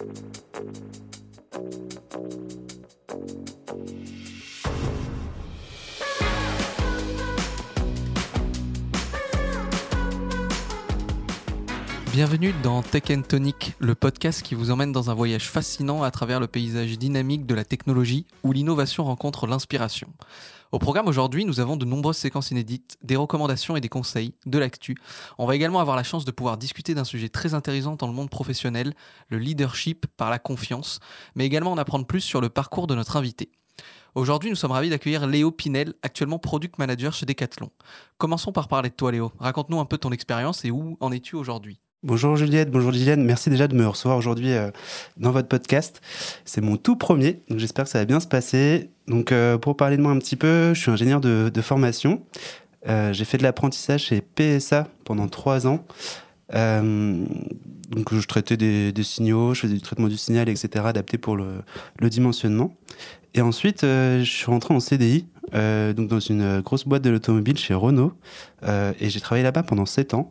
Thank you. Bienvenue dans Tech Tonic, le podcast qui vous emmène dans un voyage fascinant à travers le paysage dynamique de la technologie où l'innovation rencontre l'inspiration. Au programme aujourd'hui, nous avons de nombreuses séquences inédites, des recommandations et des conseils, de l'actu. On va également avoir la chance de pouvoir discuter d'un sujet très intéressant dans le monde professionnel, le leadership par la confiance, mais également en apprendre plus sur le parcours de notre invité. Aujourd'hui, nous sommes ravis d'accueillir Léo Pinel, actuellement Product Manager chez Decathlon. Commençons par parler de toi, Léo. Raconte-nous un peu ton expérience et où en es-tu aujourd'hui? Bonjour Juliette, bonjour Liliane, merci déjà de me recevoir aujourd'hui euh, dans votre podcast. C'est mon tout premier, donc j'espère que ça va bien se passer. Donc euh, pour parler de moi un petit peu, je suis ingénieur de, formation. Euh, j'ai fait de l'apprentissage chez PSA pendant trois ans. donc je traitais des, signaux, je faisais du traitement du signal, etc., adapté pour le, le dimensionnement. Et ensuite, je suis rentré en CDI, donc dans une grosse boîte de l'automobile chez Renault, et j'ai travaillé là-bas pendant sept ans.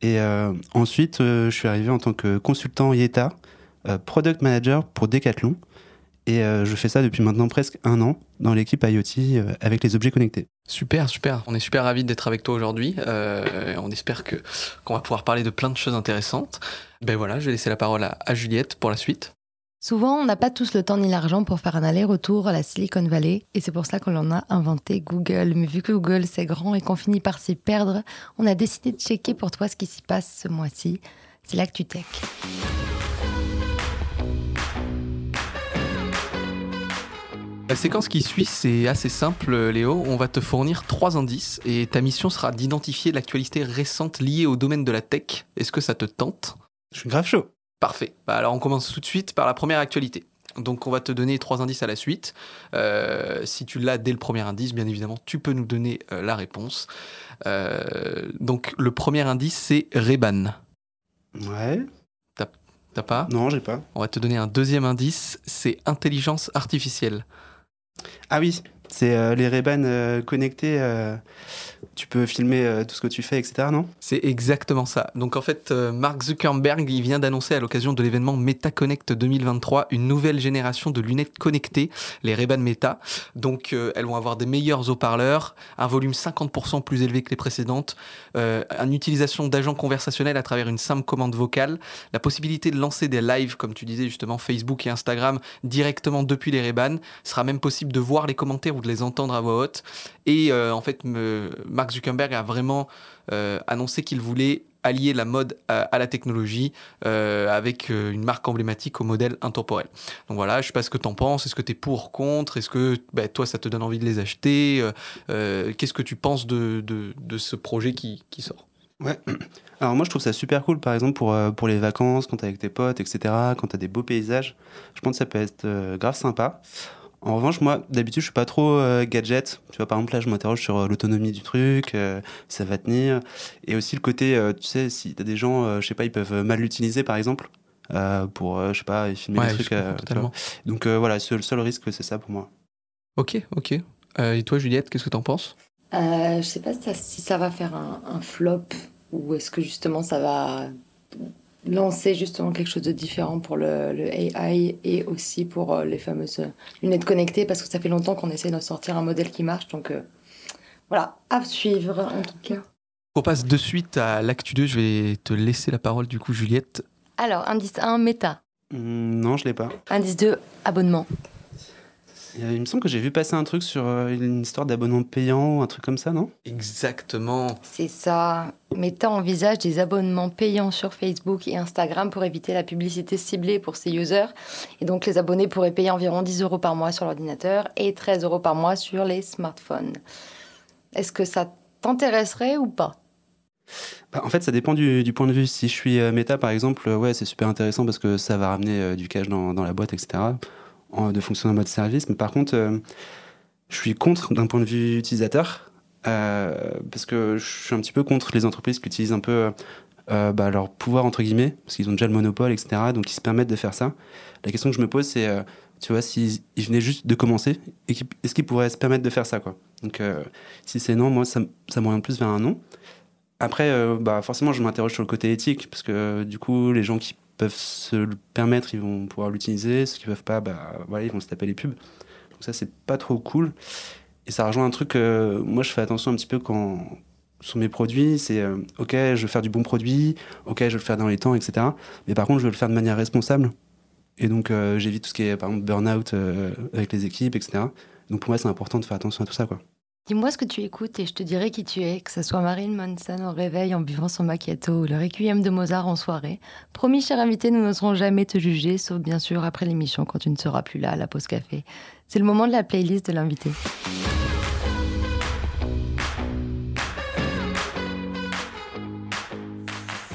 Et euh, ensuite, euh, je suis arrivé en tant que consultant IETA, euh, product manager pour Decathlon. Et je fais ça depuis maintenant presque un an dans l'équipe IoT avec les objets connectés. Super, super. On est super ravis d'être avec toi aujourd'hui. on espère qu'on va pouvoir parler de plein de choses intéressantes. Ben voilà, je vais laisser la parole à Juliette pour la suite. Souvent, on n'a pas tous le temps ni l'argent pour faire un aller-retour à la Silicon Valley, et c'est pour ça qu'on en a inventé Google. Mais vu que Google c'est grand et qu'on finit par s'y perdre, on a décidé de checker pour toi ce qui s'y passe ce mois-ci. C'est l'ActuTech. La séquence qui suit, c'est assez simple, Léo. On va te fournir trois indices et ta mission sera d'identifier l'actualité récente liée au domaine de la tech. Est-ce que ça te tente? Je suis grave chaud. Parfait. Bah, alors on commence tout de suite par la première actualité. Donc on va te donner trois indices à la suite. Euh, si tu l'as dès le premier indice, bien évidemment, tu peux nous donner euh, la réponse. Euh, donc le premier indice, c'est Reban. Ouais. T'as pas? Non, j'ai pas. On va te donner un deuxième indice, c'est intelligence artificielle. Ah oui, c'est les Reban connectés tu peux filmer euh, tout ce que tu fais, etc., non? C'est exactement ça. Donc en fait, euh, Mark Zuckerberg, il vient d'annoncer à l'occasion de l'événement MetaConnect 2023 une nouvelle génération de lunettes connectées, les Ray-Ban Meta. Donc euh, elles vont avoir des meilleurs haut-parleurs, un volume 50% plus élevé que les précédentes, une utilisation d'agents conversationnels à travers une simple commande vocale, la possibilité de lancer des lives, comme tu disais justement, Facebook et Instagram directement depuis les Ray-Ban. sera même possible de voir les commentaires ou de les entendre à voix haute. Et en fait, me, Mark Zuckerberg a vraiment euh, annoncé qu'il voulait allier la mode à, la technologie euh, avec euh, une marque emblématique au modèle intemporel. Donc voilà, je sais pas ce que tu en penses, est-ce que tu es pour, contre, est-ce que bah, toi ça te donne envie de les acheter, qu'est-ce que tu penses de, ce projet qui, sort? Ouais, alors moi je trouve ça super cool par exemple pour, pour les vacances, quand tu es avec tes potes, etc., quand tu as des beaux paysages, je pense que ça peut être grave sympa. En revanche, moi, d'habitude, je suis pas trop euh, gadget. Tu vois, par exemple, là, je m'interroge sur euh, l'autonomie du truc, euh, ça va tenir. Et aussi le côté, tu sais, si t'as des gens, je sais pas, ils peuvent mal l'utiliser, par exemple, pour, je sais pas, filmer des trucs. totalement. Donc voilà, le seul risque, c'est ça pour moi. Ok, ok. et toi, Juliette, qu'est-ce que t'en penses? Je sais pas si ça, va faire un flop ou est-ce que justement ça va lancer justement quelque chose de différent pour le, AI et aussi pour euh, les fameuses lunettes connectées parce que ça fait longtemps qu'on essaie de sortir un modèle qui marche. Donc euh, voilà, à suivre en tout cas. On passe de suite à l'actu 2. Je vais te laisser la parole du coup, Juliette. Alors, indice 1, méta. Hmm, non, je l'ai pas. Indice 2, abonnement. Il me semble que j'ai vu passer un truc sur euh, une histoire d'abonnement payant ou un truc comme ça, non? Exactement. C'est ça. Meta envisage des abonnements payants sur Facebook et Instagram pour éviter la publicité ciblée pour ses users. Et donc les abonnés pourraient payer environ 10 euros par mois sur l'ordinateur et 13 euros par mois sur les smartphones. Est-ce que ça t'intéresserait ou pas? Bah, en fait, ça dépend du, point de vue. Si je suis euh, méta, par exemple, ouais, c'est super intéressant parce que ça va ramener euh, du cash dans, dans, la boîte, etc de fonctionner en mode service. Mais par contre, euh, je suis contre d'un point de vue utilisateur, euh, parce que je suis un petit peu contre les entreprises qui utilisent un peu euh, bah, leur pouvoir, entre guillemets, parce qu'ils ont déjà le monopole, etc. Donc ils se permettent de faire ça. La question que je me pose, c'est, tu vois, s'ils venaient juste de commencer, est-ce qu'ils pourraient se permettre de faire ça, quoi? Donc si c'est non, moi, ça, ça m'oriente plus vers un non. Après, bah, forcément, je m'interroge sur le côté éthique, parce que du coup, les gens qui peuvent se le permettre, ils vont pouvoir l'utiliser. Ceux qui peuvent pas, bah, voilà, ils vont se taper les pubs. Donc ça, c'est pas trop cool. Et ça rejoint un truc, que moi je fais attention un petit peu quand sur mes produits, c'est euh, ok, je veux faire du bon produit, ok, je veux le faire dans les temps, etc. Mais par contre, je veux le faire de manière responsable. Et donc, euh, j'évite tout ce qui est, par exemple, burn-out euh, avec les équipes, etc. Donc, pour moi, c'est important de faire attention à tout ça, quoi. Dis-moi ce que tu écoutes et je te dirai qui tu es, que ce soit Marine Manson au réveil en buvant son macchiato ou le requiem de Mozart en soirée. Promis, cher invité, nous n'oserons jamais te juger, sauf bien sûr après l'émission quand tu ne seras plus là à la pause café. C'est le moment de la playlist de l'invité.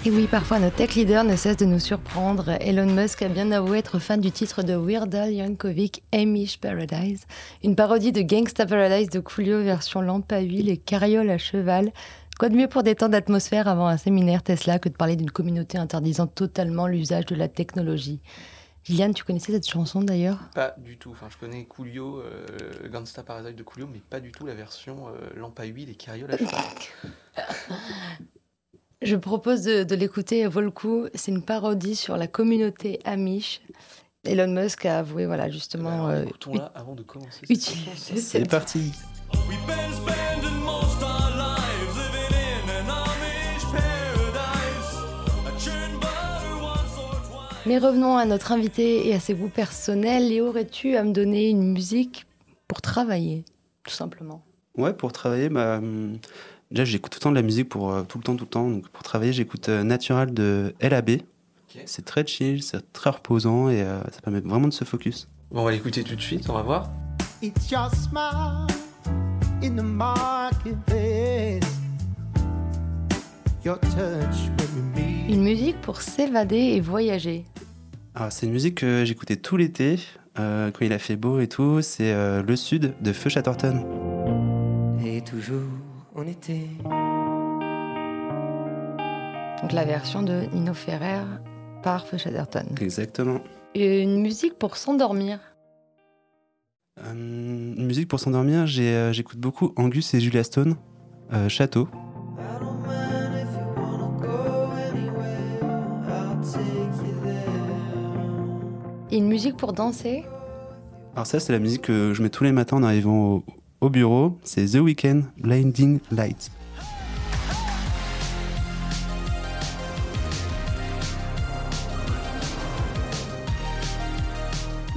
Et oui, parfois nos tech leaders ne cessent de nous surprendre. Elon Musk a bien avoué être fan du titre de Weird Al Yankovic, Amish Paradise, une parodie de Gangsta Paradise de Coolio version lampe à huile et carriole à cheval. Quoi de mieux pour détendre l'atmosphère avant un séminaire Tesla que de parler d'une communauté interdisant totalement l'usage de la technologie? Liliane, tu connaissais cette chanson d'ailleurs? Pas du tout. Enfin, je connais Coolio, euh, Gangsta Paradise de Coolio, mais pas du tout la version euh, lampe à huile et carriole à cheval. Je propose de, l'écouter à Volcou. C'est une parodie sur la communauté Amish. Elon Musk a avoué, voilà, justement. Alors, euh, avant de commencer. C'est parti. Mais revenons à notre invité et à ses goûts personnels. Léo, aurais-tu à me donner une musique pour travailler, tout simplement? Ouais, pour travailler, bah, hum, Déjà, j'écoute tout le temps de la musique pour euh, tout le temps, tout le temps. Donc, pour travailler, j'écoute euh, Natural de LAB. C'est très chill, c'est très reposant et euh, ça permet vraiment de se focus. Bon, on va l'écouter tout de suite, on va voir. Une musique pour s'évader et voyager. Ah, c'est une musique que j'écoutais tout l'été, quand il a fait beau et tout. C'est Le Sud de Feu Chatterton. Et toujours Donc la version de Nino Ferrer par Feu Exactement. une musique pour s'endormir. Euh, une musique pour s'endormir, euh, j'écoute beaucoup Angus et Julia Stone, euh, Château. Et une musique pour danser Alors ça, c'est la musique que je mets tous les matins en arrivant au, au bureau, c'est The Weeknd Blinding Lights.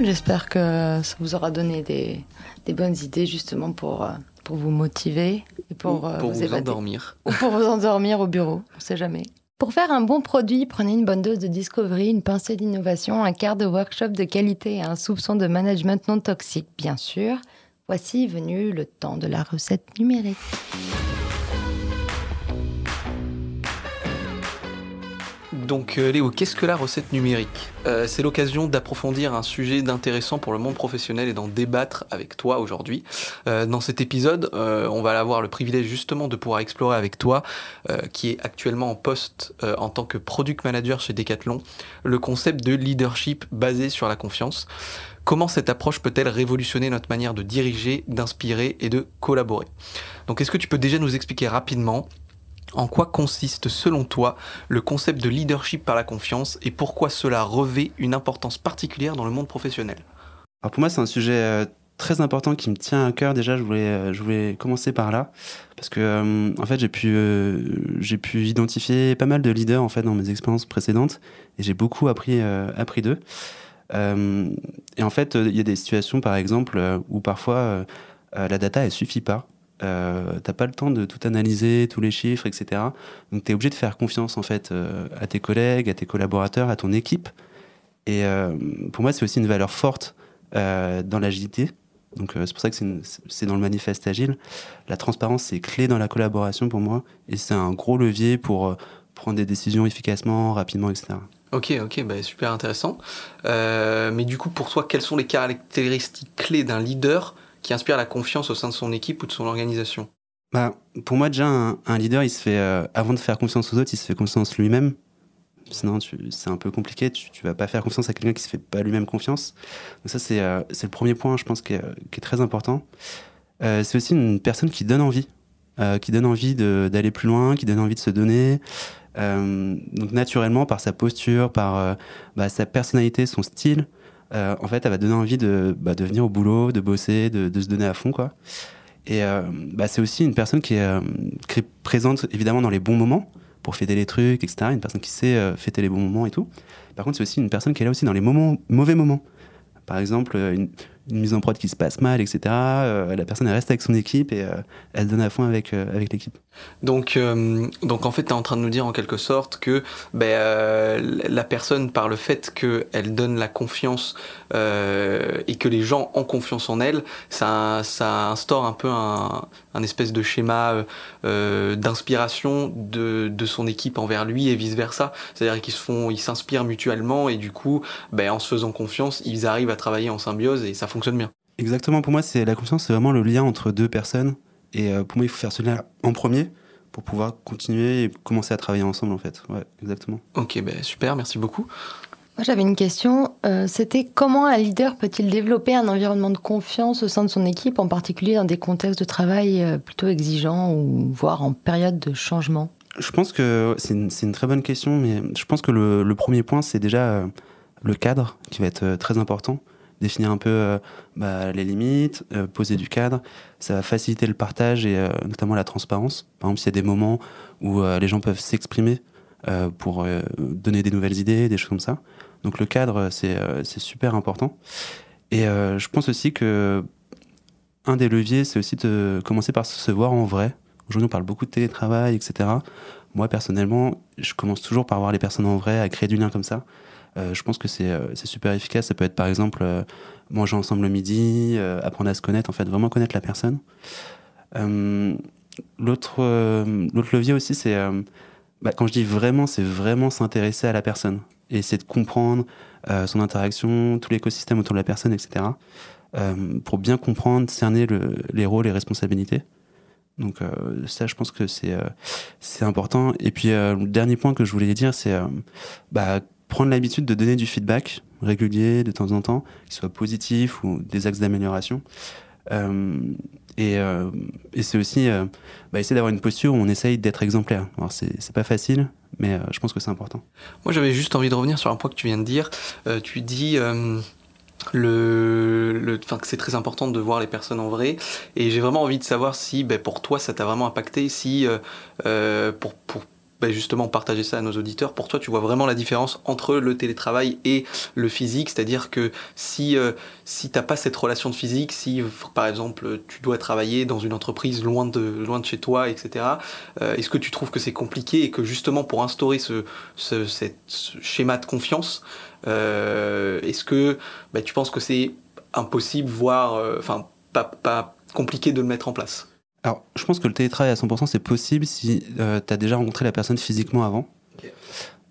J'espère que ça vous aura donné des, bonnes idées justement pour, euh, pour vous motiver et pour, euh, vous, endormir. Ou pour vous endormir au bureau, on ne sait jamais. Pour faire un bon produit, prenez une bonne dose de discovery, une pincée d'innovation, un quart de workshop de qualité et un soupçon de management non toxique, bien sûr. Voici venu le temps de la recette numérique. Donc euh, Léo, qu'est-ce que la recette numérique? Euh, C'est l'occasion d'approfondir un sujet d'intéressant pour le monde professionnel et d'en débattre avec toi aujourd'hui. Euh, dans cet épisode, on va avoir le privilège justement de pouvoir explorer avec toi, qui est actuellement en poste en tant que product manager chez Decathlon, le concept de leadership basé sur la confiance. Comment cette approche peut-elle révolutionner notre manière de diriger, d'inspirer et de collaborer? Donc est-ce que tu peux déjà nous expliquer rapidement en quoi consiste selon toi le concept de leadership par la confiance et pourquoi cela revêt une importance particulière dans le monde professionnel? Pour moi c'est un sujet euh, très important qui me tient à cœur. Déjà je voulais, euh, je voulais commencer par là parce que euh, en fait j'ai pu, j'ai pu identifier pas mal de leaders en fait dans mes expériences précédentes et j'ai beaucoup appris, appris d'eux. Euh, et en fait, il y a des situations, par exemple, euh, où parfois euh, la data, elle suffit pas. Euh, t'as pas le temps de tout analyser, tous les chiffres, etc. Donc tu es obligé de faire confiance en fait à tes collègues, à tes collaborateurs, à ton équipe. Et pour moi, c'est aussi une valeur forte dans l'agilité. Donc c'est pour ça que c'est dans le manifeste agile. La transparence, c'est clé dans la collaboration pour moi, et c'est un gros levier pour prendre des décisions efficacement, rapidement, etc. Ok, ok, bah, super intéressant. Euh, mais du coup, pour toi, quelles sont les caractéristiques clés d'un leader qui inspire la confiance au sein de son équipe ou de son organisation? Bah, Pour moi, déjà, un, leader, il se fait, euh, avant de faire confiance aux autres, il se fait confiance lui-même. Sinon, c'est un peu compliqué. Tu, tu vas pas faire confiance à quelqu'un qui se fait pas lui-même confiance. Donc ça, c'est euh, le premier point, je pense, qui est, qui est très important. c'est aussi une personne qui donne envie, qui donne envie d'aller plus loin, qui donne envie de se donner, donc naturellement, par sa posture, par bah, sa personnalité, son style, en fait, elle va donner envie de, bah, venir au boulot, de bosser, de, se donner à fond, quoi. Et bah, c'est aussi une personne qui est, qui est, présente évidemment dans les bons moments pour fêter les trucs, etc. Une personne qui sait fêter les bons moments et tout. Par contre, c'est aussi une personne qui est là aussi dans les moments, mauvais moments. Par exemple, une, une mise en prod qui se passe mal, etc. Euh, la personne elle reste avec son équipe et euh, elle donne à fond avec, euh, avec l'équipe. Donc, donc en fait, tu es en train de nous dire en quelque sorte que ben, la personne, par le fait qu'elle donne la confiance et que les gens ont confiance en elle, ça, instaure un peu un, espèce de schéma d'inspiration de, de, son équipe envers lui et vice-versa. C'est-à-dire qu'ils s'inspirent mutuellement et du coup, ben, en se faisant confiance, ils arrivent à travailler en symbiose et ça fonctionne bien. Exactement, pour moi, c'est la confiance, c'est vraiment le lien entre deux personnes. Et euh, pour moi, il faut faire cela en premier pour pouvoir continuer et commencer à travailler ensemble, en fait. Ouais, exactement. Ok, ben super, merci beaucoup. Moi, j'avais une question. Euh, c'était comment un leader peut-il développer un environnement de confiance au sein de son équipe, en particulier dans des contextes de travail euh, plutôt exigeants ou voire en période de changement? Je pense que c'est une, une, très bonne question, mais je pense que le, le premier point, c'est déjà le cadre qui va être très important définir un peu euh, bah, les limites, euh, poser du cadre. Ça va faciliter le partage et euh, notamment la transparence. Par exemple, s'il y a des moments où les gens peuvent s'exprimer pour donner des nouvelles idées, des choses comme ça. Donc le cadre, c'est super important. Et je pense aussi que un des leviers, c'est aussi de commencer par se voir en vrai. Aujourd'hui, on parle beaucoup de télétravail, etc. Moi, personnellement, je commence toujours par voir les personnes en vrai, à créer du lien comme ça. Euh, je pense que euh, c'est super efficace. Ça peut être par exemple euh, manger ensemble le midi, apprendre à se connaître, en fait, vraiment connaître la personne. L'autre levier aussi, c'est bah, quand je dis vraiment, c'est vraiment s'intéresser à la personne et essayer de comprendre son interaction, tout l'écosystème autour de la personne, etc. pour bien comprendre, cerner le, les rôles et responsabilités. Donc ça, je pense que c'est c'est important. Et puis le dernier point que je voulais dire, c'est bah, prendre l'habitude de donner du feedback régulier de temps en temps, qu'il soit positif ou des axes d'amélioration. Euh, et, euh, et c'est aussi euh, bah, essayer d'avoir une posture où on essaye d'être exemplaire. Alors c'est pas facile, mais je pense que c'est important. Moi j'avais juste envie de revenir sur un point que tu viens de dire. tu dis que c'est très important de voir les personnes en vrai. Et j'ai vraiment envie de savoir si ben, pour toi ça t'a vraiment impacté, si pour, pour bah, justement partager ça à nos auditeurs. Pour toi, tu vois vraiment la différence entre le télétravail et le physique, c'est-à-dire que si euh, si t'as pas cette relation de physique, si par exemple tu dois travailler dans une entreprise loin de loin de chez toi, etc. Euh, est-ce que tu trouves que c'est compliqué et que justement pour instaurer ce, ce, schéma de confiance, euh, est-ce que bah, tu penses que c'est impossible, voire enfin pas, pas compliqué de le mettre en place? Alors, je pense que le télétravail à 100%, c'est possible si euh, tu as déjà rencontré la personne physiquement avant.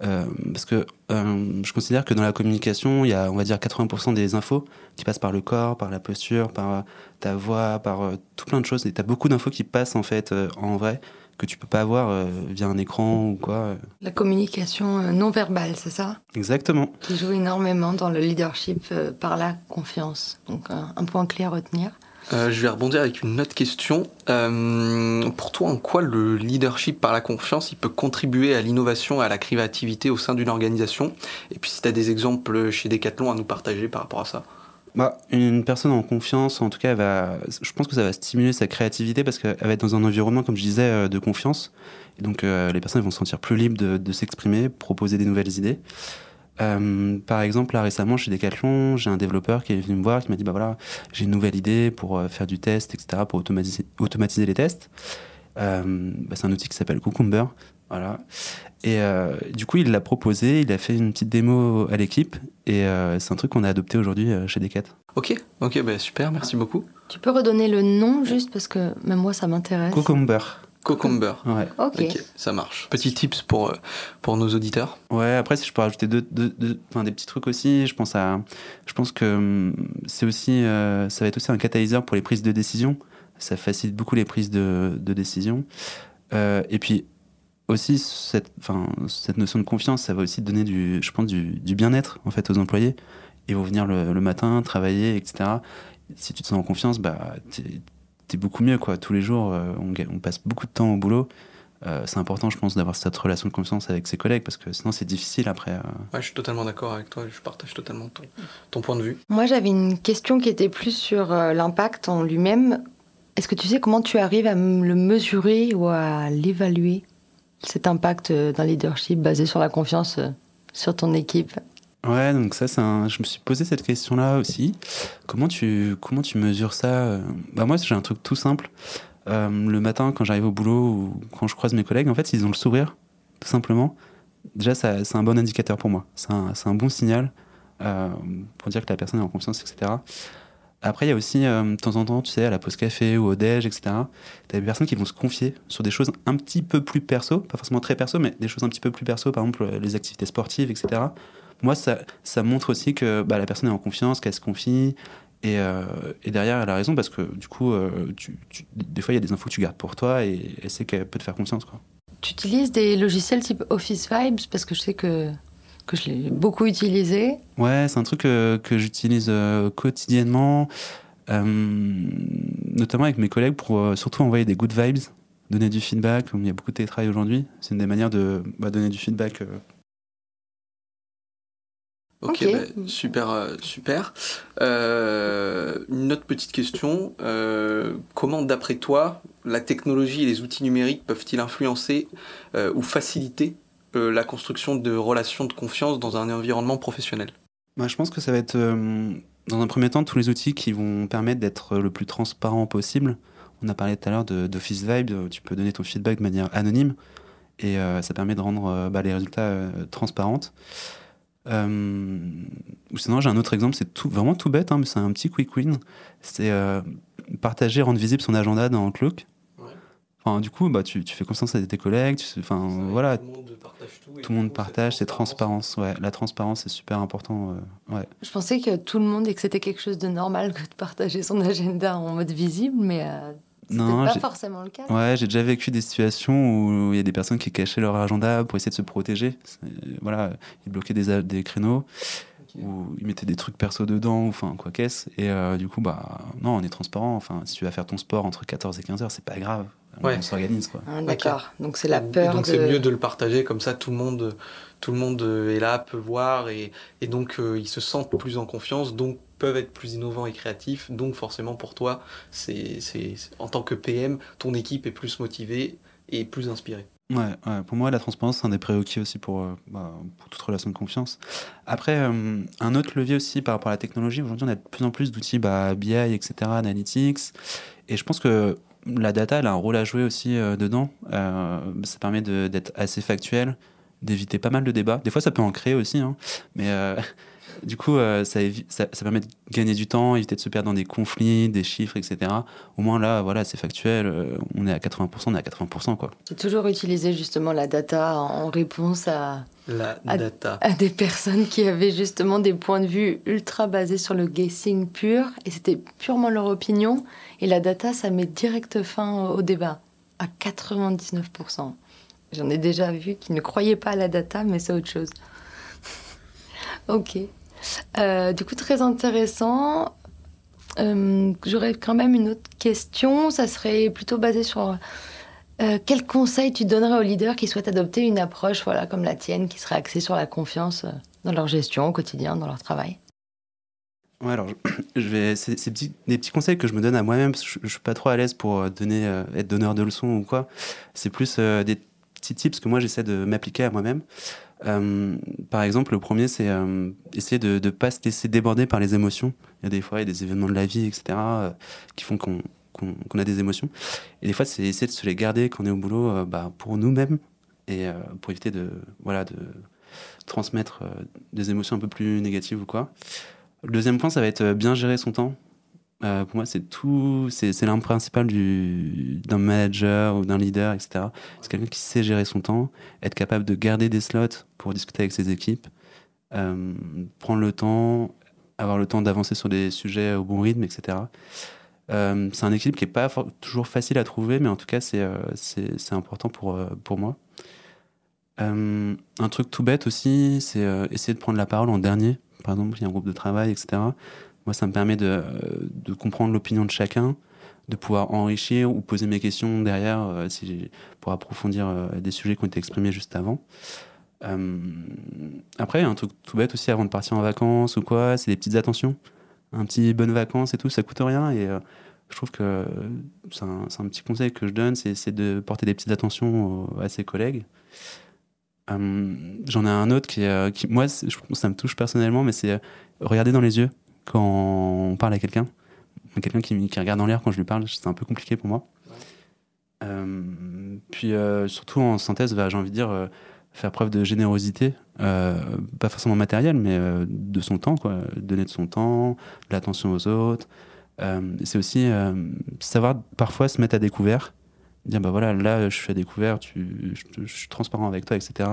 Euh, parce que euh, je considère que dans la communication, il y a, on va dire, 80% des infos qui passent par le corps, par la posture, par ta voix, par tout plein de choses. Et tu as beaucoup d'infos qui passent en fait en vrai que tu peux pas avoir via un écran ou quoi. La communication non verbale, c'est ça? Exactement. Qui joue énormément dans le leadership par la confiance. Donc un point clé à retenir. Euh, je vais rebondir avec une autre question. Euh, pour toi, en quoi le leadership par la confiance, il peut contribuer à l'innovation et à la créativité au sein d'une organisation? Et puis si tu as des exemples chez Decathlon à nous partager par rapport à ça? Bah, une personne en confiance, en tout cas, va, je pense que ça va stimuler sa créativité parce qu'elle va être dans un environnement, comme je disais, euh, de confiance. Et donc, les personnes vont se sentir plus libres de, de s'exprimer, proposer des nouvelles idées. Euh, par exemple, là récemment chez Decathlon, j'ai un développeur qui est venu me voir, qui m'a dit bah voilà, j'ai une nouvelle idée pour euh, faire du test, etc., pour automatiser, automatiser les tests. Euh, bah, c'est un outil qui s'appelle Cucumber, voilà. Et du coup, il l'a proposé, il a fait une petite démo à l'équipe, et c'est un truc qu'on a adopté aujourd'hui chez Decat. Ok, ok, bah, super, merci beaucoup. Tu peux redonner le nom juste parce que même moi ça m'intéresse. Cucumber. Cocomber. Ouais. ok. Ça marche. Petit tips pour, euh, pour nos auditeurs. Ouais, après, si je peux rajouter deux, deux, des petits trucs aussi, je pense, à, je pense que hum, c'est aussi, euh, ça va être aussi un catalyseur pour les prises de décision. Ça facilite beaucoup les prises de, de décision. Euh, et puis, aussi, cette, cette notion de confiance, ça va aussi donner du, je pense, du, du bien-être en fait, aux employés. Ils vont venir le, le, matin, travailler, etc. Si tu te sens en confiance, bah, beaucoup mieux quoi. Tous les jours, euh, on, passe beaucoup de temps au boulot. euh, c'est important, je pense, d'avoir cette relation de confiance avec ses collègues parce que sinon c'est difficile après. euh. Ouais, je suis totalement d'accord avec toi, je partage totalement ton, ton point de vue. Moi, j'avais une question qui était plus sur euh, l'impact en lui-même. Est-ce que tu sais comment tu arrives à le mesurer ou à l'évaluer, cet impact d'un leadership basé sur la confiance sur ton équipe? Ouais, donc ça, un... je me suis posé cette question-là aussi. Comment tu, comment tu mesures ça euh? Bah moi, j'ai un truc tout simple. Euh, le matin, quand j'arrive au boulot ou quand je croise mes collègues, en fait, ils ont le sourire, tout simplement. Déjà, c'est un bon indicateur pour moi. C'est un, un bon signal euh, pour dire que la personne est en confiance, etc. Après, il y a aussi, de temps en temps, tu sais, à la pause café ou au déj, etc., tu as des personnes qui vont se confier sur des choses un petit peu plus perso, pas forcément très perso, mais des choses un petit peu plus perso, par exemple les activités sportives, etc. Moi, ça, ça montre aussi que bah, la personne est en confiance, qu'elle se confie. Et, euh, et derrière, elle a raison parce que du coup, euh, tu, tu- des fois, il y a des infos que tu gardes pour toi et elle sait qu'elle peut te faire confiance. Quoi. Tu utilises des logiciels type Office Vibes parce que je sais que, que je l'ai beaucoup utilisé. Ouais, c'est un truc euh, que j'utilise quotidiennement, euh, notamment avec mes collègues pour surtout envoyer des good vibes, donner du feedback. Comme il y a beaucoup de télétravail aujourd'hui, c'est une des manières de bah, donner du feedback. Ok, bah, super, euh, super. Euh, une autre petite question. Euh, comment, d'après toi, la technologie et les outils numériques peuvent-ils influencer euh, ou faciliter euh, la construction de relations de confiance dans un environnement professionnel? Bah, je pense que ça va être, euh, dans un premier temps, tous les outils qui vont permettre d'être le plus transparent possible. On a parlé tout à l'heure de- d'Office Vibe, tu peux donner ton feedback de manière anonyme et euh, ça permet de rendre euh, bah, les résultats euh, transparentes. Euh, ou sinon, j'ai un autre exemple, c'est tout, vraiment tout bête, hein, mais c'est un petit quick win. C'est euh, partager, rendre visible son agenda dans Outlook. Ouais. Enfin, du coup, bah, tu, tu fais confiance à tes collègues, tu, enfin, voilà, Tout le monde partage tout. tout le monde partage, c'est transparence. Ouais, la transparence, c'est super important. euh, ouais. Je pensais que tout le monde et que c'était quelque chose de normal que de partager son agenda en mode visible, mais euh, Non, pas forcément le cas. Ouais, j'ai déjà vécu des situations où il y a des personnes qui cachaient leur agenda pour essayer de se protéger. Voilà, ils bloquaient des, des créneaux Ok. ou ils mettaient des trucs perso dedans, ou enfin quoi qu'est-ce. Et euh, du coup, bah non, on est transparent. Enfin, si tu vas faire ton sport entre 14 et 15 heures, c'est pas grave. On, Ouais. on s'organise quoi. Ah, D'accord. Donc c'est la Et peur donc de. c'est mieux de le partager comme ça, tout le monde, tout le monde est là, peut voir et, et donc euh, ils se sentent plus en confiance, donc peuvent être plus innovants et créatifs. Donc forcément pour toi, c'est, en tant que PM, ton équipe est plus motivée et plus inspirée. Pour moi, la transparence, c'est un des prérequis aussi pour, euh, bah, toute relation de confiance. Après, euh, un autre levier aussi par rapport à la technologie, aujourd'hui, on a de plus en plus d'outils bah, BI, etc., Analytics. Et je pense que la data, elle a un rôle à jouer aussi euh, dedans. Ça permet d'être assez factuel, d'éviter pas mal de débats. Des fois, ça peut en créer aussi, hein, mais du coup, euh, ça, évi- ça, ça permet de gagner du temps, éviter de se perdre dans des conflits, des chiffres, etc. Au moins là, voilà, c'est factuel. euh, on est à 80%, on est à 80%, quoi. J'ai toujours utilisé justement la data en réponse à, La data. à des personnes qui avaient justement des points de vue ultra basés sur le guessing pur et c'était purement leur opinion et la data ça met direct fin au débat à 99%. J'en ai déjà vu qui ne croyaient pas à la data mais c'est autre chose. ok. Euh, du coup très intéressant. Euh, J'aurais quand même une autre question. Ça serait plutôt basé sur euh, quel conseil tu donnerais aux leaders qui souhaitent adopter une approche voilà, comme la tienne, qui serait axée sur la confiance euh, dans leur gestion au quotidien, dans leur travail? Ouais, alors je, vais, c'est des petits conseils que je me donne à moi-même. parce que Je, je suis pas trop à l'aise pour donner, être donneur de leçons ou quoi. C'est plus des petits tips que moi j'essaie de m'appliquer à moi-même. Euh, par exemple, le premier, c'est euh, essayer de ne pas se laisser déborder par les émotions. Il y a des fois, il y a des événements de la vie, etc., euh, qui font qu'on a des émotions. Et des fois, c'est essayer de se les garder quand on est au boulot bah, pour nous-mêmes et pour éviter de, de transmettre des émotions un peu plus négatives ou quoi. Le deuxième point, ça va être bien gérer son temps. Euh, pour moi, c'est tout, c'est l'arme principale du- d'un manager ou d'un leader, etc. C'est quelqu'un qui sait gérer son temps, être capable de garder des slots pour discuter avec ses équipes, euh, prendre le temps, avoir le temps d'avancer sur des sujets au bon rythme, etc. Euh, c'est un équilibre qui n'est pas toujours facile à trouver, mais en tout cas, c'est important pour, pour moi. Un truc tout bête aussi, c'est essayer de prendre la parole en dernier. Par exemple, il y a un groupe de travail, etc. Moi, ça me permet de, euh, comprendre l'opinion de chacun, de pouvoir enrichir ou poser mes questions derrière si pour approfondir des sujets qui ont été exprimés juste avant. après, il y a un truc tout bête aussi avant de partir en vacances ou quoi, c'est des petites attentions. Un petit bonne vacances et tout, ça coûte rien. Et je trouve que c'est un, petit conseil que je donne, c'est de porter des petites attentions à ses collègues. J'en ai un autre qui, qui moi, ça me touche personnellement, mais c'est regarder dans les yeux quand on parle à quelqu'un. Quelqu'un qui, qui, regarde dans l'air quand je lui parle, c'est un peu compliqué pour moi. Euh, puis euh, surtout en synthèse, bah, j'ai envie de dire euh, faire preuve de générosité, pas forcément matérielle, mais de son temps, quoi. donner de son temps, de l'attention aux autres. c'est aussi savoir parfois se mettre à découvert, dire bah voilà, là je suis à découvert, tu, je, suis transparent avec toi, etc.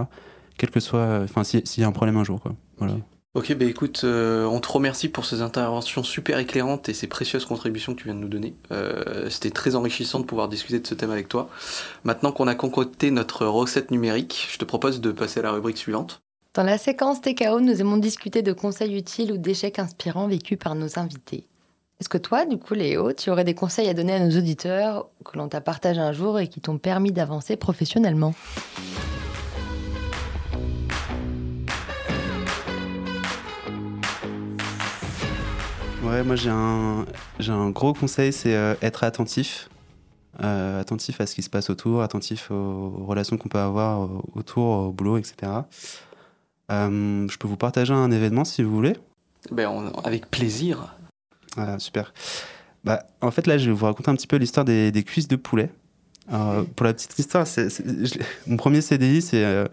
Quel que soit, enfin s'il y a un problème un jour, quoi. Voilà. Ok, bah écoute, euh, on te remercie pour ces interventions super éclairantes et ces précieuses contributions que tu viens de nous donner. Euh, C'était très enrichissant de pouvoir discuter de ce thème avec toi. Maintenant qu'on a concocté notre recette numérique, je te propose de passer à la rubrique suivante. Dans la séquence TKO, nous aimons discuter de conseils utiles ou d'échecs inspirants vécus par nos invités. Est-ce que toi, du coup, Léo, tu aurais des conseils à donner à nos auditeurs que l'on t'a partagé un jour et qui t'ont permis d'avancer professionnellement? Ouais, moi j'ai un, j'ai un gros conseil, c'est euh, être attentif. Euh, attentif à ce qui se passe autour, attentif aux relations qu'on peut avoir euh, autour, au boulot, etc. je peux vous partager un événement si vous voulez? Ben, Avec plaisir. Super. Bah, en fait, là, je vais vous raconter un petit peu l'histoire des, des cuisses de poulet. Alors, pour la petite histoire, mon premier CDI, euh,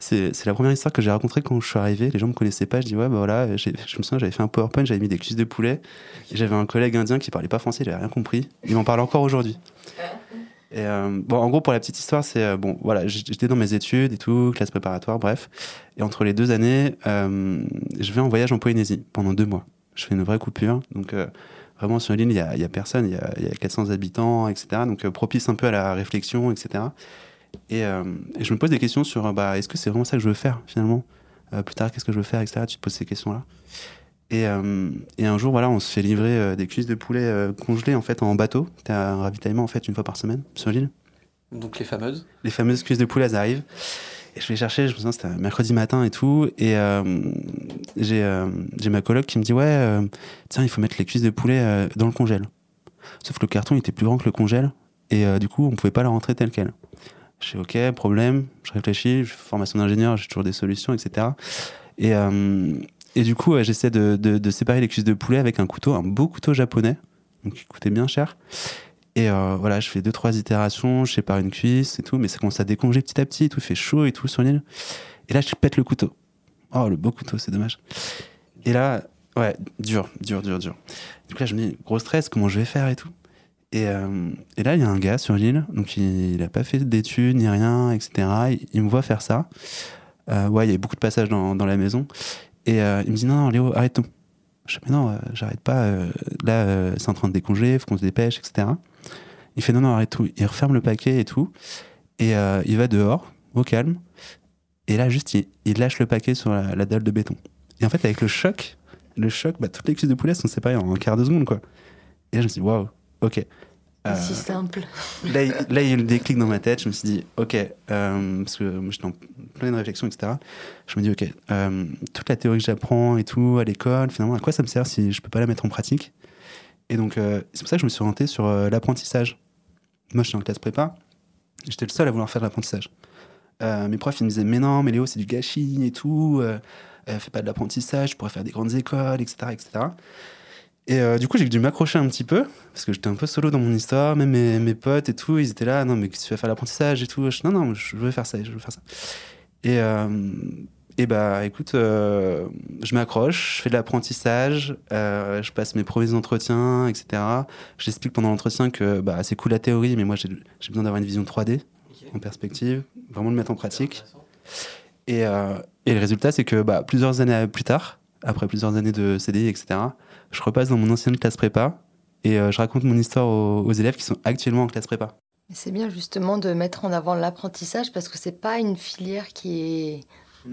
c'est la première histoire que j'ai racontée quand je suis arrivé. Les gens me connaissaient pas. Je dis ouais, bah voilà, je me souviens, j'avais fait un PowerPoint, j'avais mis des cuisses de poulet. J'avais un collègue indien qui parlait pas français, j'avais rien compris. Il m'en parle encore aujourd'hui. Euh, en gros, pour la petite histoire, c'est euh, bon, voilà, j'étais dans mes études et tout, classe préparatoire, bref. Et entre les deux années, je vais en voyage en Polynésie pendant deux mois. Je fais une vraie coupure, vraiment sur l'île, il n'y a, personne, il y a, y a, 400 habitants, etc. Donc euh, propice un peu à la réflexion, etc. Euh, et, je me pose des questions sur bah, est-ce que c'est vraiment ça que je veux faire finalement? Euh, Plus tard, qu'est-ce que je veux faire, etc. Tu te poses ces questions-là. Et, et, un jour, voilà, on se fait livrer des cuisses de poulet congelées en fait en bateau. Tu as un ravitaillement en fait une fois par semaine sur l'île. Donc les fameuses? Les fameuses cuisses de poulet, elles arrivent. Je vais chercher, je me souviens, c'était mercredi matin et tout. Et euh, euh, j'ai ma coloc qui me dit Ouais, euh, tiens, il faut mettre les cuisses de poulet dans le congèle. Sauf que le carton était plus grand que le congèle. Et du coup, on pouvait pas la rentrer telle qu'elle. Je dis Ok, problème. Je réfléchis, je fais formation d'ingénieur, j'ai toujours des solutions, etc. Et, du coup, j'essaie de, de, de, séparer les cuisses de poulet avec un couteau, un beau couteau japonais, donc qui coûtait bien cher. Et euh, voilà, je fais deux, trois itérations, je sépare une cuisse et tout, mais ça commence à décongeler petit à petit, tout fait chaud et tout sur l'île. Et là, je pète le couteau. Oh, le beau couteau, c'est dommage. Et là, ouais, dur, dur, dur, dur. Du coup, là, je me dis, gros stress, comment je vais faire et tout. Et, euh, et là, il y a un gars sur l'île, donc il n'a pas fait d'études ni rien, etc. Il, me voit faire ça. Euh, ouais, il y a beaucoup de passages dans, dans la maison. Et il me dit, non, non, Léo, arrête tout. Je dis, mais non, j'arrête pas. là, c'est en train de décongeler, faut qu'on se dépêche, etc. Il fait non, non, arrête tout. Il referme le paquet et tout. Et euh, il va dehors, au calme. Et là, juste, il, lâche le paquet sur la, dalle de béton. Et en fait, avec le choc, le choc, bah, toutes les cuisses de poulet sont séparées en un quart de seconde, quoi. Et là, je me suis dit, waouh, ok. Euh, si simple. Là, là, il y a eu le déclic dans ma tête. Je me suis dit, ok, euh, parce que moi, j'étais en pleine réflexion, etc. Je me dis, ok, toute la théorie que j'apprends et tout à l'école, finalement, à quoi ça me sert si je peux pas la mettre en pratique? Et donc, euh, c'est pour ça que je me suis orienté sur euh, l'apprentissage. Moi, j'étais en classe prépa. J'étais le seul à vouloir faire de l'apprentissage. Euh, mes profs, ils me disaient, mais non, mais Léo, c'est du gâchis et tout. fais pas de l'apprentissage, tu pourrais faire des grandes écoles, etc. etc. Et du coup, j'ai dû m'accrocher un petit peu, parce que j'étais un peu solo dans mon histoire, même mes, mes potes et tout, ils étaient là, non, mais tu vas faire l'apprentissage et tout? Non, non, je veux faire ça, je veux faire ça. Et, et bah écoute, euh, je m'accroche, je fais de l'apprentissage, euh, je passe mes premiers entretiens, etc. J'explique pendant l'entretien que bah, c'est cool la théorie, mais moi j'ai besoin d'avoir une vision 3D en perspective, vraiment le mettre en pratique. Et, euh, et le résultat, c'est que bah, plusieurs années plus tard, après plusieurs années de CDI, etc., je repasse dans mon ancienne classe prépa et je raconte mon histoire aux, aux élèves qui sont actuellement en classe prépa. C'est bien justement de mettre en avant l'apprentissage parce que c'est pas une filière qui est.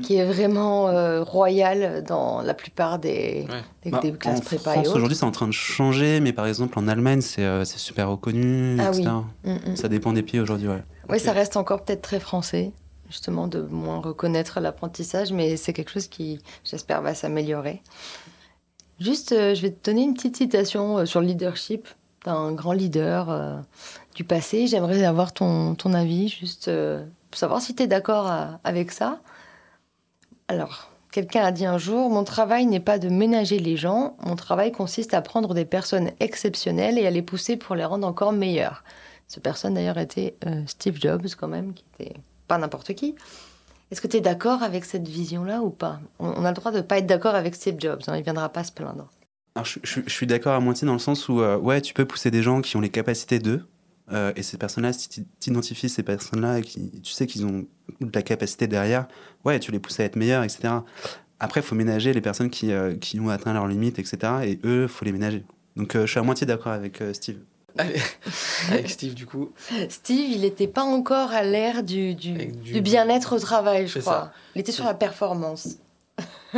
qui est vraiment euh, royal dans la plupart des, des, bah, classes en prépa. France, aujourd'hui, c'est en train de changer, mais par exemple, en Allemagne, c'est euh, super reconnu, ah, etc. Oui. Mm, ça dépend des pays aujourd'hui, ouais. Oui, okay. ça reste encore peut-être très français, justement, de moins reconnaître l'apprentissage, mais c'est quelque chose qui, j'espère, va s'améliorer. Juste, euh, je vais te donner une petite citation sur le leadership d'un grand leader euh, du passé. J'aimerais avoir ton, ton avis, juste euh, pour savoir si tu es d'accord avec ça. Alors, quelqu'un a dit un jour, mon travail n'est pas de ménager les gens, mon travail consiste à prendre des personnes exceptionnelles et à les pousser pour les rendre encore meilleures. Cette personne d'ailleurs était euh, Steve Jobs quand même, qui était pas n'importe qui. Est-ce que tu es d'accord avec cette vision-là ou pas? On, a le droit de ne pas être d'accord avec Steve Jobs, hein, il ne viendra pas se plaindre. Alors, je, suis d'accord à moitié dans le sens où, euh, ouais, tu peux pousser des gens qui ont les capacités d'eux. Euh, et ces personnes-là, si tu identifies ces personnes-là, tu sais qu'ils ont de la capacité derrière, ouais, tu les pousses à être meilleurs, etc. Après, il faut ménager les personnes qui, euh, qui ont atteint leurs limites, etc. Et eux, il faut les ménager. Donc, je suis à moitié d'accord avec Steve. avec Steve, du coup. Steve, il n'était pas encore à l'ère du, du, du, du bien-être au travail, je crois. Ça. Il était sur la performance.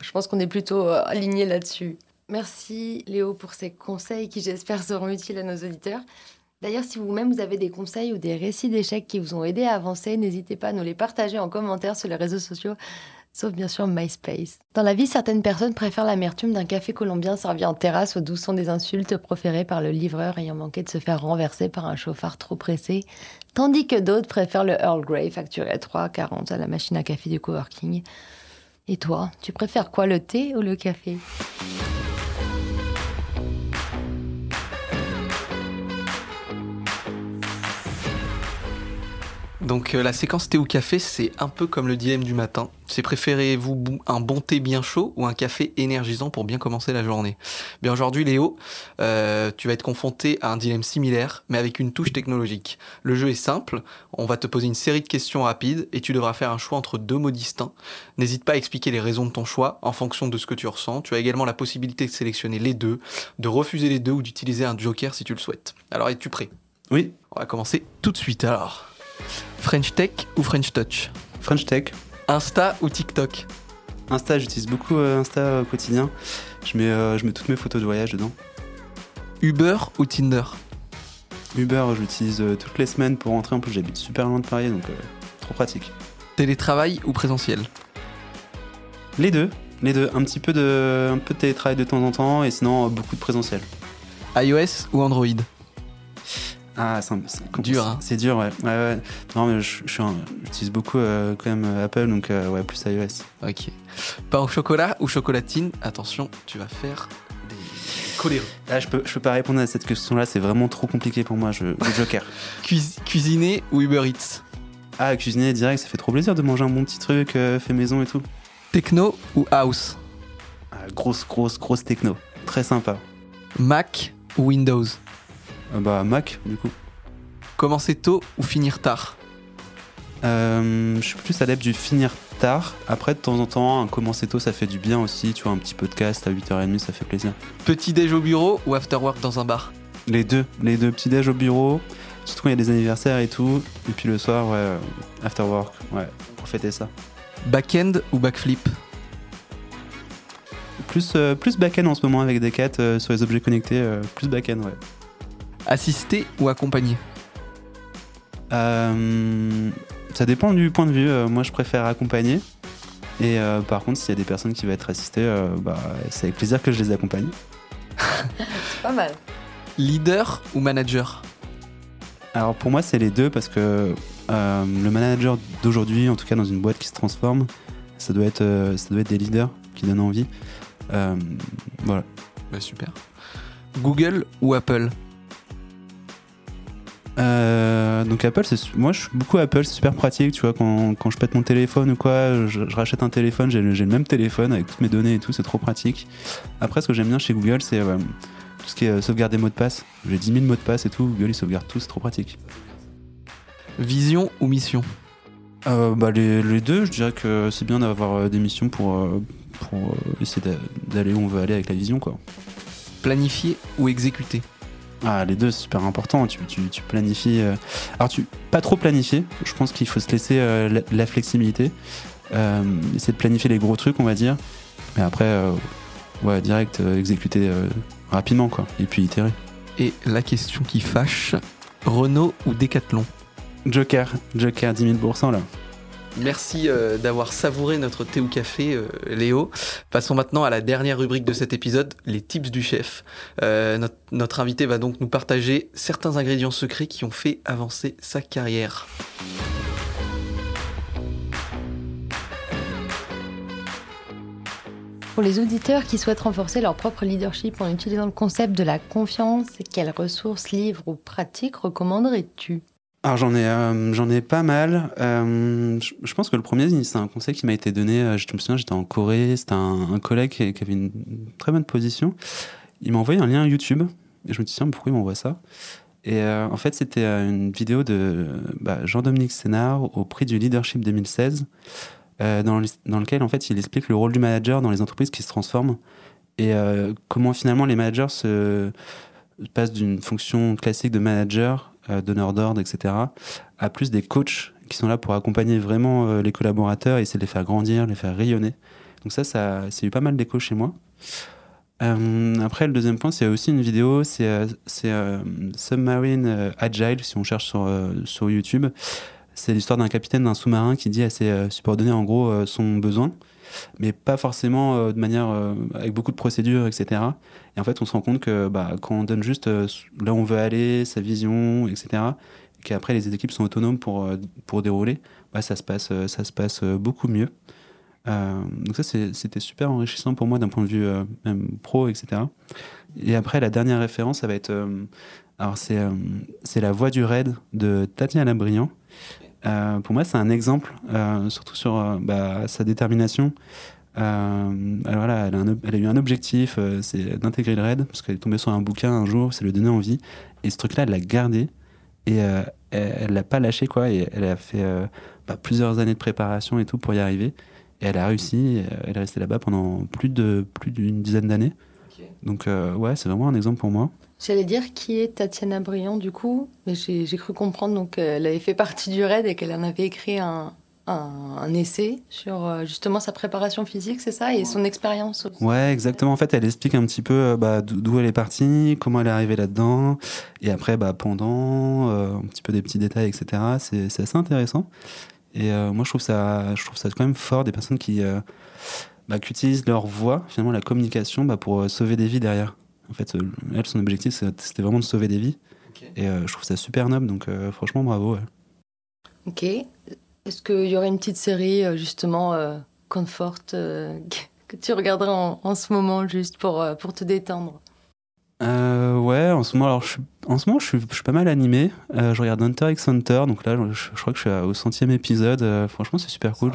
je pense qu'on est plutôt euh, alignés là-dessus. Merci Léo pour ces conseils qui j'espère seront utiles à nos auditeurs. D'ailleurs, si vous-même vous avez des conseils ou des récits d'échecs qui vous ont aidé à avancer, n'hésitez pas à nous les partager en commentaire sur les réseaux sociaux, sauf bien sûr MySpace. Dans la vie, certaines personnes préfèrent l'amertume d'un café colombien servi en terrasse au doux son des insultes proférées par le livreur ayant manqué de se faire renverser par un chauffard trop pressé, tandis que d'autres préfèrent le Earl Grey facturé à 3,40 à la machine à café du coworking. Et toi, tu préfères quoi, le thé ou le café? Donc euh, la séquence thé ou café, c'est un peu comme le dilemme du matin. C'est préférez-vous un bon thé bien chaud ou un café énergisant pour bien commencer la journée? Bien aujourd'hui Léo, euh, tu vas être confronté à un dilemme similaire, mais avec une touche technologique. Le jeu est simple, on va te poser une série de questions rapides et tu devras faire un choix entre deux mots distincts. N'hésite pas à expliquer les raisons de ton choix en fonction de ce que tu ressens. Tu as également la possibilité de sélectionner les deux, de refuser les deux ou d'utiliser un joker si tu le souhaites. Alors es-tu prêt? Oui. On va commencer tout de suite alors. French Tech ou French Touch French Tech. Insta ou TikTok Insta, j'utilise beaucoup euh, Insta au quotidien. Je mets, euh, je mets toutes mes photos de voyage dedans. Uber ou Tinder Uber, je l'utilise euh, toutes les semaines pour rentrer. En plus, j'habite super loin de Paris, donc euh, trop pratique. Télétravail ou présentiel Les deux. Les deux. Un petit peu de, un peu de télétravail de temps en temps et sinon beaucoup de présentiel. iOS ou Android ah, c'est dur. Hein. C'est dur, ouais. ouais, ouais. Non, mais j'utilise beaucoup euh, quand même Apple, donc euh, ouais, plus iOS. Ok. Pain au chocolat ou chocolatine? Attention, tu vas faire des coléreux. Là, je peux, je peux pas répondre à cette question-là, c'est vraiment trop compliqué pour moi. Je, le joker. Cuis cuisiner ou Uber Eats? Ah, cuisiner direct, ça fait trop plaisir de manger un bon petit truc euh, fait maison et tout. Techno ou house? Ah, Grosse, grosse, grosse techno. Très sympa. Mac ou Windows? euh, Bah, Mac, du coup. Commencer tôt ou finir tard euh, Je suis plus adepte du finir tard. Après, de temps en temps, un commencer tôt, ça fait du bien aussi. Tu vois, un petit podcast à 8h30, ça fait plaisir. Petit déj au bureau ou after work dans un bar Les deux. Les deux. Petit déj au bureau. Surtout quand il y a des anniversaires et tout. Et puis le soir, ouais, after work. Ouais, pour fêter ça. Back-end ou backflip plus, euh, plus back-end en ce moment avec des quêtes euh, sur les objets connectés. Euh, plus back-end, ouais. Assisté ou accompagné euh, Ça dépend du point de vue. Euh, moi, je préfère accompagner. Et euh, par contre, s'il y a des personnes qui vont être assistées, bah, c'est avec plaisir que je les accompagne. c'est pas mal. Leader ou manager Alors pour moi, c'est les deux parce que le manager d'aujourd'hui, en tout cas dans une boîte qui se transforme, ça doit être, ça doit être des leaders qui donnent envie. voilà. Bah, super. Google ou Apple euh, donc Apple, c'est moi je suis beaucoup Apple, c'est super pratique, tu vois, quand, quand, je pète mon téléphone ou quoi, je, je rachète un téléphone, j'ai le, même téléphone avec toutes mes données et tout, c'est trop pratique. Après, ce que j'aime bien chez Google, c'est euh, tout ce qui est euh, sauvegarde des mots de passe. J'ai 10 000 mots de passe et tout, Google il sauvegarde tout, c'est trop pratique. Vision ou mission? Euh, bah, les, les, deux, je dirais que c'est bien d'avoir des missions pour, pour essayer d'aller où on veut aller avec la vision, quoi. Planifier ou exécuter? Ah, les deux, c'est super important. Tu, tu, tu planifies. euh, Alors, tu pas trop planifier. Je pense qu'il faut se laisser euh, la, la flexibilité. Euh, essayer de planifier les gros trucs, on va dire. Mais après, ouais, direct, exécuter rapidement, quoi. Et puis itérer. Et la question qui fâche, Renault ou Decathlon? Joker, Joker, 10 000 là. Merci euh, d'avoir savouré notre thé ou café, euh, Léo. Passons maintenant à la dernière rubrique de cet épisode, les tips du chef. Euh, notre, notre invité va donc nous partager certains ingrédients secrets qui ont fait avancer sa carrière. Pour les auditeurs qui souhaitent renforcer leur propre leadership en utilisant le concept de la confiance, quelles ressources, livres ou pratiques recommanderais-tu? Alors j'en ai, euh, ai pas mal. Euh, je, pense que le premier, c'est un conseil qui m'a été donné. euh, Je me souviens, j'étais en Corée, c'était un, collègue qui, avait une très bonne position. Il m'a envoyé un lien YouTube et je me suis dit pourquoi il m'envoie ça? Et en fait c'était une vidéo de bah, Jean-Dominique Sénard au prix du leadership 2016, euh, dans, le- dans lequel en fait il explique le rôle du manager dans les entreprises qui se transforment et comment finalement les managers se passent d'une fonction classique de manager, euh, donneur d'ordre, etc., à plus des coachs qui sont là pour accompagner vraiment euh, les collaborateurs essayer de les faire grandir, les faire rayonner. Donc ça, ça c'est eu pas mal d'écho chez moi. Euh, après, le deuxième point, c'est aussi une vidéo, c'est euh, Submarine Agile, si on cherche sur, sur YouTube. C'est l'histoire d'un capitaine d'un sous-marin qui dit à ses subordonnés, en gros, son besoin, mais pas forcément euh, de manière euh, avec beaucoup de procédures, etc. Et en fait, on se rend compte que bah, quand on donne juste euh, là où on veut aller, sa vision, etc., et qu'après les équipes sont autonomes pour, pour dérouler, bah, ça se passe, ça se passe beaucoup mieux. Donc ça, c'était super enrichissant pour moi d'un point de vue pro, etc. Et après, la dernière référence, ça va être... alors, c'est La Voix du Raid de Tatiana Briand. Euh, pour moi, c'est un exemple, euh, surtout sur euh, bah, sa détermination. Alors voilà, elle a, un ob- elle a eu un objectif, c'est d'intégrer le raid, parce qu'elle est tombée sur un bouquin un jour, ça lui donné envie. Et ce truc-là, elle l'a gardé, et elle l'a pas lâché, quoi. Et elle a fait bah, plusieurs années de préparation et tout pour y arriver. Et elle a réussi, elle est restée là-bas pendant plus de plus d'une dizaine d'années. Donc ouais, c'est vraiment un exemple pour moi. J'allais dire qui est Tatiana Briand du coup, mais j'ai cru comprendre donc euh, elle avait fait partie du RAID et qu'elle en avait écrit un, un, essai sur euh, justement sa préparation physique, c'est ça, et son expérience aussi. Ouais, exactement. En fait, elle explique un petit peu euh, bah, d'o- d'où elle est partie, comment elle est arrivée là-dedans, et après, bah, pendant, un petit peu des petits détails, etc. C'est assez intéressant. Et moi, je trouve ça, je trouve ça quand même fort des personnes qui, bah, utilisent leur voix, finalement, la communication, pour sauver des vies derrière. En fait, euh, elle, son objectif, c'était vraiment de sauver des vies. Et euh, je trouve ça super noble, donc euh, franchement, bravo. ouais. Ok. Est-ce qu'il y aurait une petite série justement euh, Comfort euh, que tu regarderais en, en ce moment juste pour, euh, pour te détendre? Euh, ouais, en ce moment, alors, je suis, en ce moment, je suis, je suis pas mal animé. Euh, je regarde Hunter x Hunter, donc là, je, je crois que je suis au centième épisode. Euh, franchement, c'est super cool.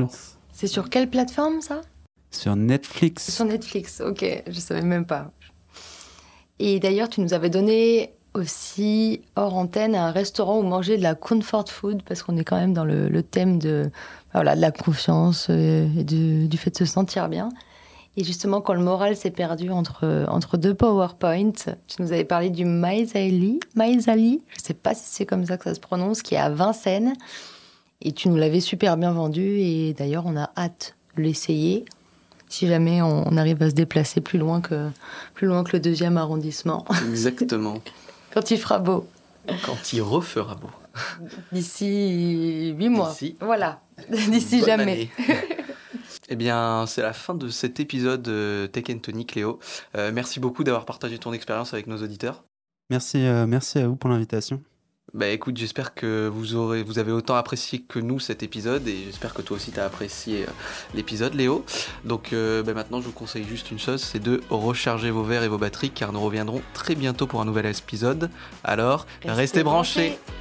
C'est sur quelle plateforme ça? Sur Netflix. Sur Netflix, ok, je savais même pas. Et d'ailleurs, tu nous avais donné aussi hors antenne un restaurant où manger de la comfort food parce qu'on est quand même dans le, thème de, voilà, de la confiance et du fait de se sentir bien. Et justement, quand le moral s'est perdu entre, entre deux PowerPoint, tu nous avais parlé du Maizali, Maizali, je sais pas si c'est comme ça que ça se prononce, qui est à Vincennes. Et tu nous l'avais super bien vendu et d'ailleurs, on a hâte de l'essayer si jamais on, on arrive à se déplacer plus loin que, plus loin que le deuxième arrondissement, Exactement. quand il fera beau, Quand il refera beau. d'ici huit mois. D'ici- Voilà, d'ici Bonne jamais. Eh bien, c'est la fin de cet épisode de Tech Tonic, Léo. Euh, merci beaucoup d'avoir partagé ton expérience avec nos auditeurs. Merci, euh, merci à vous pour l'invitation. Bah écoute, j'espère que vous, aurez, vous avez autant apprécié que nous cet épisode et j'espère que toi aussi tu as apprécié euh, l'épisode Léo. Donc euh, bah, maintenant je vous conseille juste une chose, c'est de recharger vos verres et vos batteries car nous reviendrons très bientôt pour un nouvel épisode. Alors, restez, branchés. branchés.